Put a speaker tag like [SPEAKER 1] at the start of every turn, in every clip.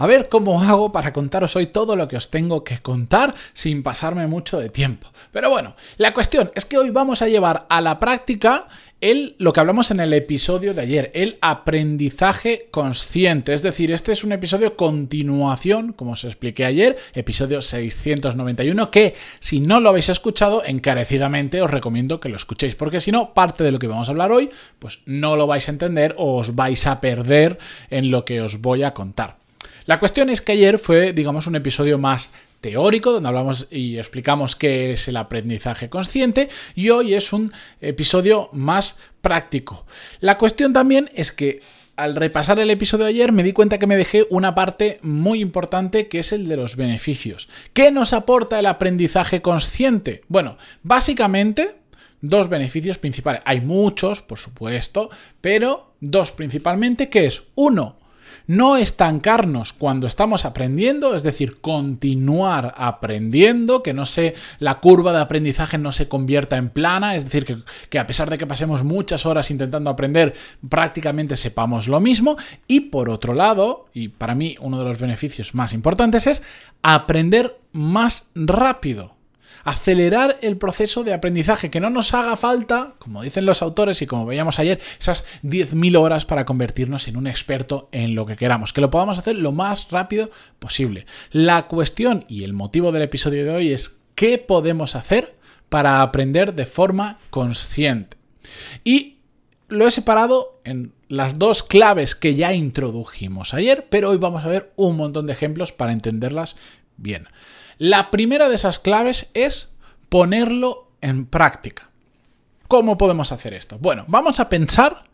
[SPEAKER 1] A ver cómo hago para contaros hoy todo lo que os tengo que contar sin pasarme mucho de tiempo. Pero bueno, la cuestión es que hoy vamos a llevar a la práctica el, lo que hablamos en el episodio de ayer, el aprendizaje consciente. Es decir, este es un episodio continuación, como os expliqué ayer, episodio 691, que si no lo habéis escuchado, encarecidamente os recomiendo que lo escuchéis, porque si no, parte de lo que vamos a hablar hoy, pues no lo vais a entender o os vais a perder en lo que os voy a contar. La cuestión es que ayer fue, digamos, un episodio más teórico, donde hablamos y explicamos qué es el aprendizaje consciente, y hoy es un episodio más práctico. La cuestión también es que al repasar el episodio de ayer me di cuenta que me dejé una parte muy importante que es el de los beneficios. ¿Qué nos aporta el aprendizaje consciente? Bueno, básicamente dos beneficios principales. Hay muchos, por supuesto, pero dos principalmente, que es uno, no estancarnos cuando estamos aprendiendo, es decir, continuar aprendiendo, que no se, la curva de aprendizaje no se convierta en plana, es decir, que, a pesar de que pasemos muchas horas intentando aprender, prácticamente sepamos lo mismo. Y por otro lado, y para mí uno de los beneficios más importantes es aprender más rápido acelerar el proceso de aprendizaje, que no nos haga falta, como dicen los autores y como veíamos ayer, esas 10.000 horas para convertirnos en un experto en lo que queramos, que lo podamos hacer lo más rápido posible. La cuestión y el motivo del episodio de hoy es qué podemos hacer para aprender de forma consciente. Y lo he separado en las dos claves que ya introdujimos ayer, pero hoy vamos a ver un montón de ejemplos para entenderlas bien. La primera de esas claves es ponerlo en práctica. ¿Cómo podemos hacer esto? Bueno, vamos a pensar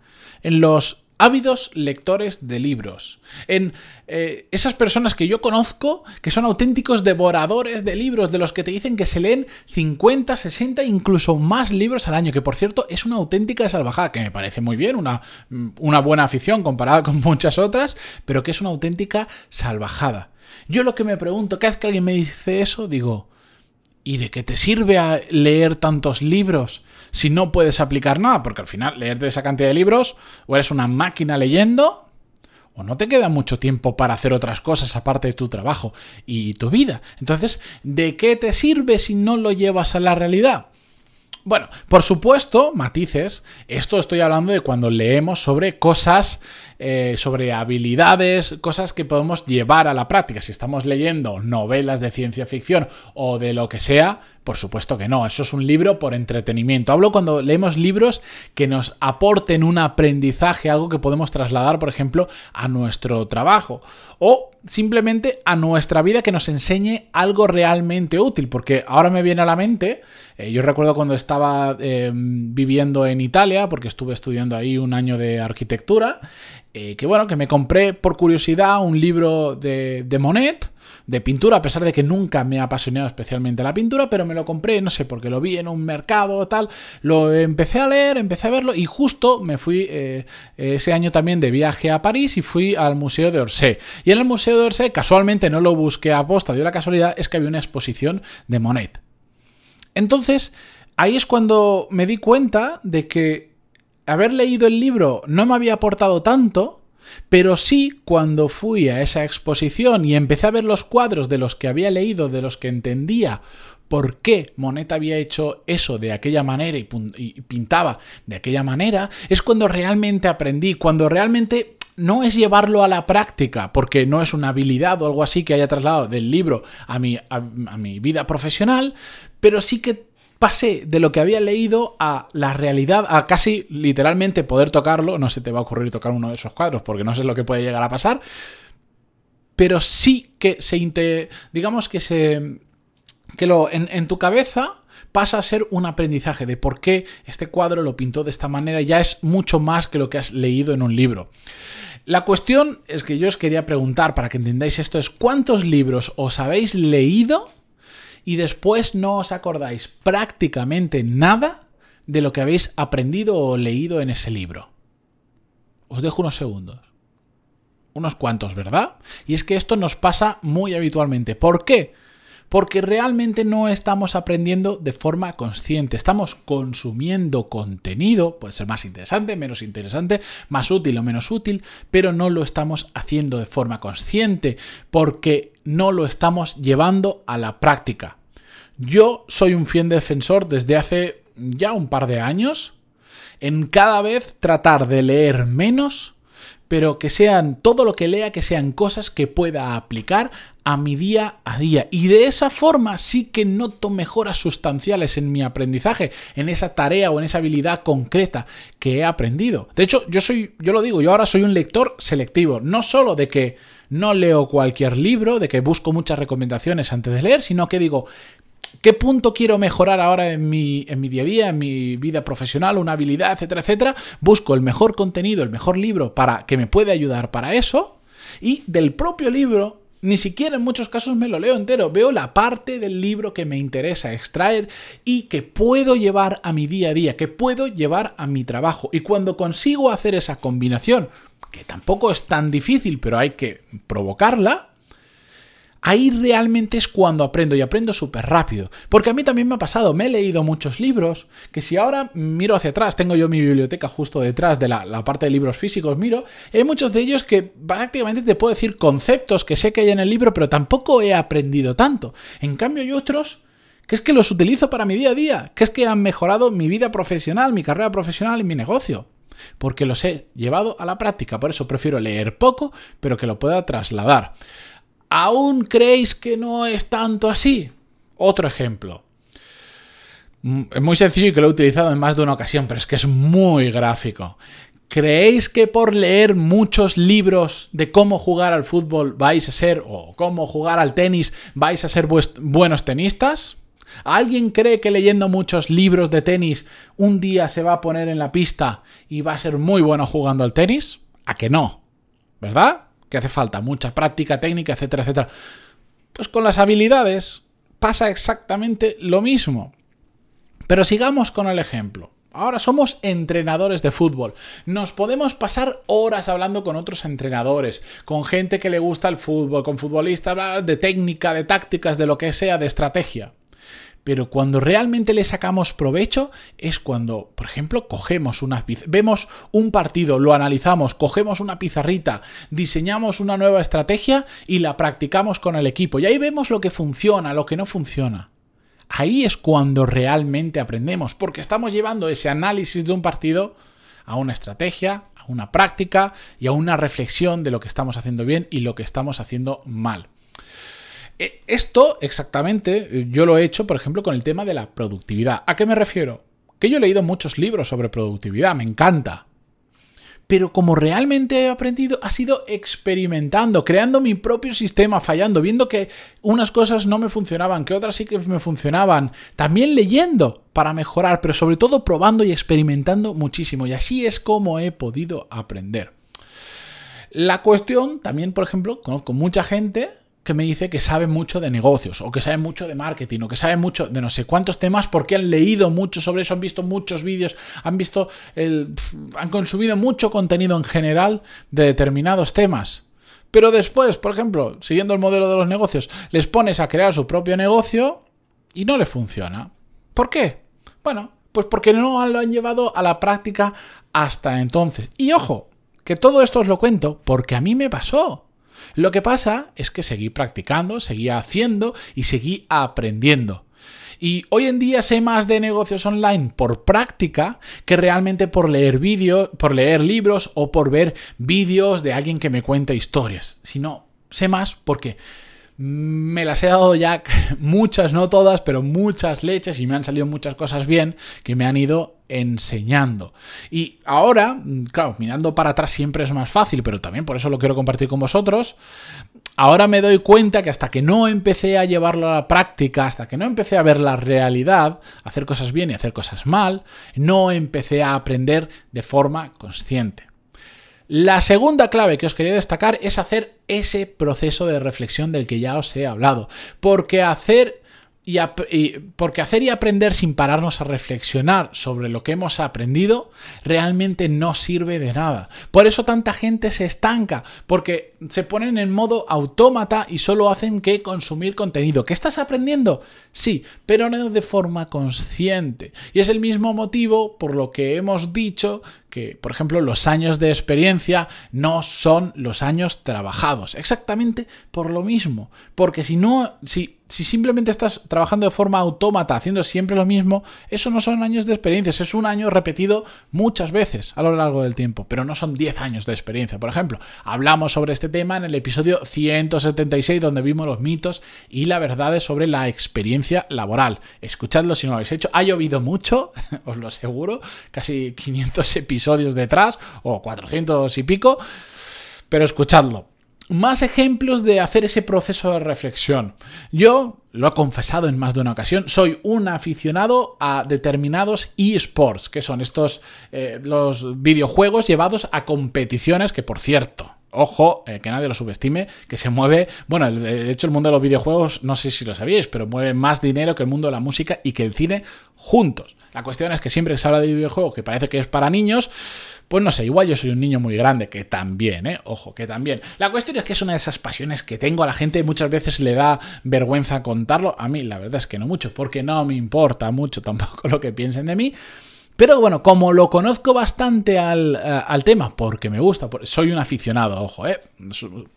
[SPEAKER 1] en los ávidos lectores de libros, en eh, esas personas que yo conozco que son auténticos devoradores de libros, de los que te dicen que se leen 50, 60, incluso más libros al año, que por cierto es una auténtica salvajada, que me parece muy bien, una, una buena afición comparada con muchas otras, pero que es una auténtica salvajada. Yo lo que me pregunto, cada vez que alguien me dice eso, digo, ¿y de qué te sirve a leer tantos libros si no puedes aplicar nada? Porque al final, leerte esa cantidad de libros, o eres una máquina leyendo, o no te queda mucho tiempo para hacer otras cosas aparte de tu trabajo y tu vida. Entonces, ¿de qué te sirve si no lo llevas a la realidad? Bueno, por supuesto, matices, esto estoy hablando de cuando leemos sobre cosas, eh, sobre habilidades, cosas que podemos llevar a la práctica. Si estamos leyendo novelas de ciencia ficción o de lo que sea, por supuesto que no, eso es un libro por entretenimiento. Hablo cuando leemos libros que nos aporten un aprendizaje, algo que podemos trasladar, por ejemplo, a nuestro trabajo o simplemente a nuestra vida que nos enseñe algo realmente útil, porque ahora me viene a la mente, eh, yo recuerdo cuando estaba eh, viviendo en Italia, porque estuve estudiando ahí un año de arquitectura, eh, que bueno, que me compré por curiosidad un libro de, de Monet, de pintura, a pesar de que nunca me ha apasionado especialmente la pintura, pero me lo compré, no sé, porque lo vi en un mercado tal, lo empecé a leer, empecé a verlo y justo me fui eh, ese año también de viaje a París y fui al Museo de Orsay. Y en el Museo de Orsay, casualmente no lo busqué a posta, dio la casualidad, es que había una exposición de Monet. Entonces, ahí es cuando me di cuenta de que haber leído el libro no me había aportado tanto, pero sí, cuando fui a esa exposición y empecé a ver los cuadros de los que había leído, de los que entendía por qué Monet había hecho eso de aquella manera y, pintaba de aquella manera, es cuando realmente aprendí, cuando realmente no es llevarlo a la práctica, porque no es una habilidad o algo así que haya trasladado del libro a mi, a mi vida profesional, pero sí que pasé de lo que había leído a la realidad, a casi literalmente poder tocarlo. No se te va a ocurrir tocar uno de esos cuadros porque no sé lo que puede llegar a pasar. Pero sí que se. digamos que se. que lo. en, en tu cabeza pasa a ser un aprendizaje de por qué este cuadro lo pintó de esta manera. Ya es mucho más que lo que has leído en un libro. La cuestión es que yo os quería preguntar, para que entendáis esto, es cuántos libros os habéis leído y después no os acordáis prácticamente nada de lo que habéis aprendido o leído en ese libro. Os dejo unos segundos. Unos cuantos, ¿verdad? Y es que esto nos pasa muy habitualmente. ¿Por qué? Porque realmente no estamos aprendiendo de forma consciente, estamos consumiendo contenido, puede ser más interesante, menos interesante, más útil o menos útil, pero no lo estamos haciendo de forma consciente porque no lo estamos llevando a la práctica. Yo soy un fiel defensor desde hace ya un par de años en cada vez tratar de leer menos pero que sean todo lo que lea, que sean cosas que pueda aplicar a mi día a día. Y de esa forma sí que noto mejoras sustanciales en mi aprendizaje, en esa tarea o en esa habilidad concreta que he aprendido. De hecho, yo soy, yo lo digo, yo ahora soy un lector selectivo, no solo de que no leo cualquier libro, de que busco muchas recomendaciones antes de leer, sino que digo, ¿Qué punto quiero mejorar ahora en mi, en mi día a día, en mi vida profesional, una habilidad, etcétera, etcétera? Busco el mejor contenido, el mejor libro para que me pueda ayudar para eso. Y del propio libro, ni siquiera en muchos casos me lo leo entero. Veo la parte del libro que me interesa extraer y que puedo llevar a mi día a día, que puedo llevar a mi trabajo. Y cuando consigo hacer esa combinación, que tampoco es tan difícil, pero hay que provocarla, Ahí realmente es cuando aprendo y aprendo súper rápido. Porque a mí también me ha pasado, me he leído muchos libros, que si ahora miro hacia atrás, tengo yo mi biblioteca justo detrás de la, parte de libros físicos, miro, hay muchos de ellos que prácticamente te puedo decir conceptos que sé que hay en el libro, pero tampoco he aprendido tanto. En cambio hay otros que es que los utilizo para mi día a día, que es que han mejorado mi vida profesional, mi carrera profesional y mi negocio porque los he llevado a la práctica. Por eso prefiero leer poco, pero que lo pueda trasladar. ¿Aún creéis que no es tanto así? Otro ejemplo. Mm, es muy sencillo y que lo he utilizado en más de una ocasión, pero es que es muy gráfico. ¿Creéis que por leer muchos libros de cómo jugar al fútbol vais a ser, o cómo jugar al tenis, vais a ser buenos tenistas? ¿Alguien cree que leyendo muchos libros de tenis un día se va a poner en la pista y va a ser muy bueno jugando al tenis? ¿A que no? ¿Verdad? Que hace falta mucha práctica técnica, etcétera, etcétera. Pues con las habilidades pasa exactamente lo mismo. Pero sigamos con el ejemplo. Ahora somos entrenadores de fútbol. Nos podemos pasar horas hablando con otros entrenadores, con gente que le gusta el fútbol, con futbolistas, de técnica, de tácticas, de lo que sea, de estrategia. Pero cuando realmente le sacamos provecho es cuando, por ejemplo, cogemos una vemos un partido, lo analizamos, cogemos una pizarrita, diseñamos una nueva estrategia y la practicamos con el equipo. Y ahí vemos lo que funciona, lo que no funciona. Ahí es cuando realmente aprendemos, porque estamos llevando ese análisis de un partido a una estrategia, a una práctica y a una reflexión de lo que estamos haciendo bien y lo que estamos haciendo mal. Eh, esto exactamente eh, yo lo he hecho, por ejemplo, con el tema de la productividad. ¿A qué me refiero? Que yo he leído muchos libros sobre productividad, me encanta. Pero como realmente he aprendido, ha sido experimentando, creando mi propio sistema, fallando, viendo que unas cosas no me funcionaban, que otras sí que me funcionaban. También leyendo para mejorar, pero sobre todo probando y experimentando muchísimo. Y así es como he podido aprender. La cuestión, también, por ejemplo, conozco mucha gente que me dice que sabe mucho de negocios, o que sabe mucho de marketing, o que sabe mucho de no sé cuántos temas, porque han leído mucho sobre eso, han visto muchos vídeos, han visto el, han consumido mucho contenido en general de determinados temas. Pero después, por ejemplo, siguiendo el modelo de los negocios, les pones a crear su propio negocio y no le funciona. ¿Por qué? Bueno, pues porque no lo han llevado a la práctica hasta entonces. Y ojo, que todo esto os lo cuento porque a mí me pasó. Lo que pasa es que seguí practicando, seguí haciendo y seguí aprendiendo. Y hoy en día sé más de negocios online por práctica que realmente por leer vídeos, por leer libros o por ver vídeos de alguien que me cuenta historias. Sino sé más porque me las he dado ya muchas, no todas, pero muchas leches y me han salido muchas cosas bien que me han ido enseñando. Y ahora, claro, mirando para atrás siempre es más fácil, pero también por eso lo quiero compartir con vosotros. Ahora me doy cuenta que hasta que no empecé a llevarlo a la práctica, hasta que no empecé a ver la realidad, hacer cosas bien y hacer cosas mal, no empecé a aprender de forma consciente. La segunda clave que os quería destacar es hacer ese proceso de reflexión del que ya os he hablado. Porque hacer y, porque hacer y aprender sin pararnos a reflexionar sobre lo que hemos aprendido realmente no sirve de nada. Por eso tanta gente se estanca, porque se ponen en modo autómata y solo hacen que consumir contenido. ¿Qué estás aprendiendo? Sí, pero no de forma consciente. Y es el mismo motivo por lo que hemos dicho que, por ejemplo, los años de experiencia no son los años trabajados. Exactamente por lo mismo. Porque si no, si si simplemente estás trabajando de forma autómata, haciendo siempre lo mismo, eso no son años de experiencia, es un año repetido muchas veces a lo largo del tiempo, pero no son 10 años de experiencia. Por ejemplo, hablamos sobre este tema en el episodio 176, donde vimos los mitos y la verdad sobre la experiencia laboral. Escuchadlo si no lo habéis hecho. Ha llovido mucho, os lo aseguro, casi 500 episodios detrás, o 400 y pico, pero escuchadlo más ejemplos de hacer ese proceso de reflexión. Yo, lo he confesado en más de una ocasión, soy un aficionado a determinados esports, que son estos, eh, los videojuegos llevados a competiciones, que por cierto, ojo, eh, que nadie lo subestime, que se mueve, bueno, de hecho el mundo de los videojuegos, no sé si lo sabíais, pero mueve más dinero que el mundo de la música y que el cine juntos. La cuestión es que siempre se habla de videojuegos que parece que es para niños, pues no sé, igual yo soy un niño muy grande, que también, ¿eh? Ojo, que también. La cuestión es que es una de esas pasiones que tengo a la gente muchas veces le da vergüenza contarlo. A mí la verdad es que no mucho, porque no me importa mucho tampoco lo que piensen de mí. Pero bueno, como lo conozco bastante al, eh, tema, porque me gusta, soy un aficionado, ojo, ¿eh?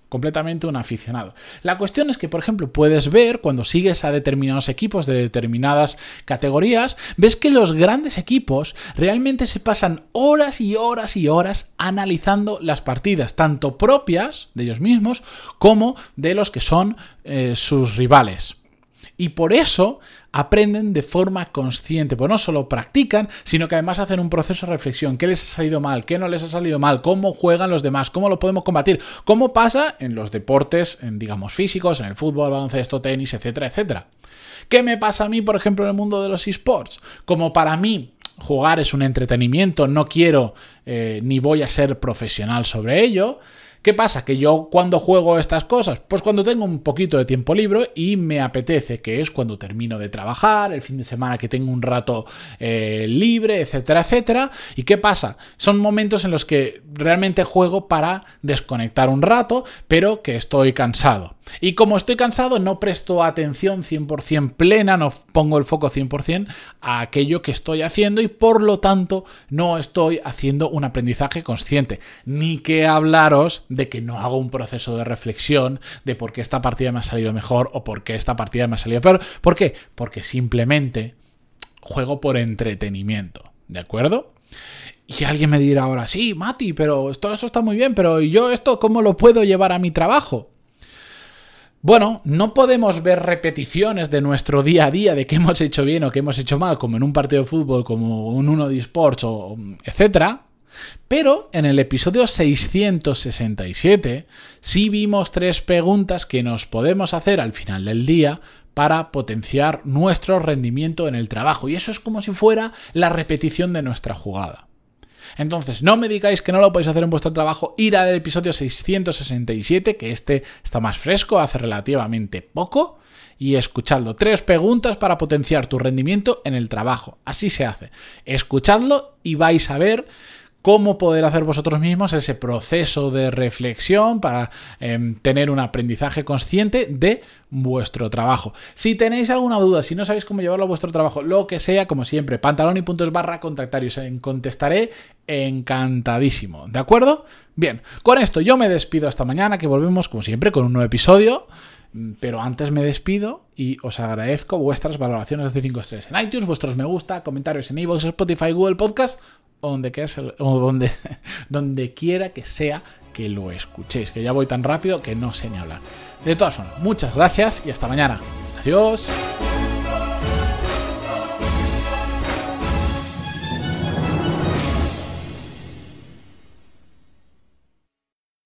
[SPEAKER 1] completamente un aficionado. La cuestión es que, por ejemplo, puedes ver cuando sigues a determinados equipos de determinadas categorías, ves que los grandes equipos realmente se pasan horas y horas y horas analizando las partidas, tanto propias de ellos mismos como de los que son eh, sus rivales. Y por eso aprenden de forma consciente, pues no solo practican, sino que además hacen un proceso de reflexión, qué les ha salido mal, qué no les ha salido mal, cómo juegan los demás, cómo lo podemos combatir, cómo pasa en los deportes, en, digamos, físicos, en el fútbol, baloncesto, tenis, etcétera, etcétera. ¿Qué me pasa a mí, por ejemplo, en el mundo de los esports? Como para mí jugar es un entretenimiento, no quiero eh, ni voy a ser profesional sobre ello, ¿Qué pasa? Que yo cuando juego estas cosas, pues cuando tengo un poquito de tiempo libre y me apetece, que es cuando termino de trabajar, el fin de semana que tengo un rato eh, libre, etcétera, etcétera. ¿Y qué pasa? Son momentos en los que realmente juego para desconectar un rato, pero que estoy cansado. Y como estoy cansado, no presto atención 100% plena, no pongo el foco 100% a aquello que estoy haciendo y por lo tanto no estoy haciendo un aprendizaje consciente. Ni que hablaros de que no hago un proceso de reflexión de por qué esta partida me ha salido mejor o por qué esta partida me ha salido peor. ¿Por qué? Porque simplemente juego por entretenimiento. ¿De acuerdo? Y alguien me dirá ahora, sí, Mati, pero todo eso está muy bien, pero yo esto cómo lo puedo llevar a mi trabajo? Bueno, no podemos ver repeticiones de nuestro día a día de qué hemos hecho bien o qué hemos hecho mal, como en un partido de fútbol, como un uno de esports, o etcétera, pero en el episodio 667 sí vimos tres preguntas que nos podemos hacer al final del día para potenciar nuestro rendimiento en el trabajo. Y eso es como si fuera la repetición de nuestra jugada. Entonces, no me digáis que no lo podéis hacer en vuestro trabajo, ir al episodio 667, que este está más fresco, hace relativamente poco, y escuchadlo. Tres preguntas para potenciar tu rendimiento en el trabajo. Así se hace. Escuchadlo y vais a ver cómo poder hacer vosotros mismos ese proceso de reflexión para em, tener un aprendizaje consciente de vuestro trabajo. Si tenéis alguna duda, si no sabéis cómo llevarlo a vuestro trabajo, lo que sea, como siempre, pantalón y puntos barra contactar y os contestaré encantadísimo. ¿De acuerdo? Bien, con esto yo me despido hasta mañana, que volvemos como siempre con un nuevo episodio. Pero antes me despido y os agradezco vuestras valoraciones de 5 estrellas en iTunes, vuestros me gusta, comentarios en iVoox, Spotify, Google Podcast o donde, donde, donde quiera que sea que lo escuchéis, que ya voy tan rápido que no sé ni hablar. De todas formas, muchas gracias y hasta mañana. Adiós.